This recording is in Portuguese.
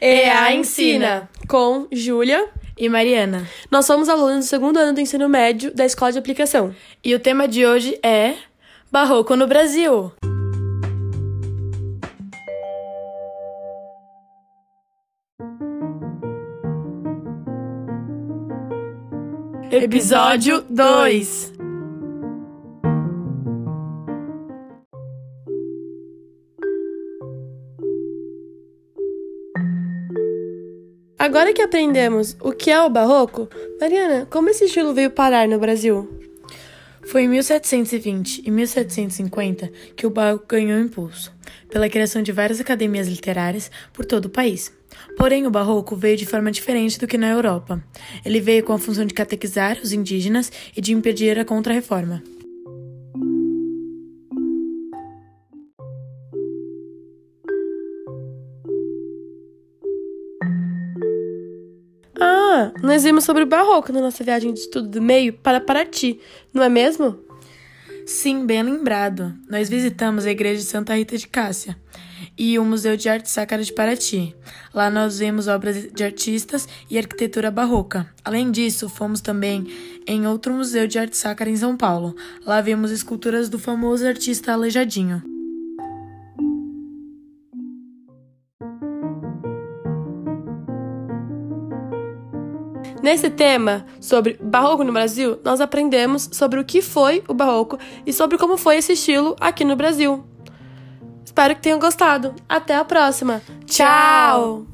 EA Ensina, com Júlia e Mariana. Nós somos alunos do segundo ano do ensino médio da Escola de Aplicação. E o tema de hoje é Barroco no Brasil. Episódio 2 Agora que aprendemos o que é o barroco, Mariana, como esse estilo veio parar no Brasil? Foi em 1720 e 1750 que o barroco ganhou impulso, pela criação de várias academias literárias por todo o país. Porém, o barroco veio de forma diferente do que na Europa. Ele veio com a função de catequizar os indígenas e de impedir a contra-reforma. Nós vimos sobre o barroco na nossa viagem de estudo do meio para Paraty, não é mesmo? Sim, bem lembrado. Nós visitamos a igreja de Santa Rita de Cássia e o Museu de Arte Sacra de Paraty. Lá nós vemos obras de artistas e arquitetura barroca. Além disso, fomos também em outro museu de arte sacra em São Paulo. Lá vimos esculturas do famoso artista Aleijadinho. Nesse tema sobre barroco no Brasil, nós aprendemos sobre o que foi o barroco e sobre como foi esse estilo aqui no Brasil. Espero que tenham gostado. Até a próxima. Tchau!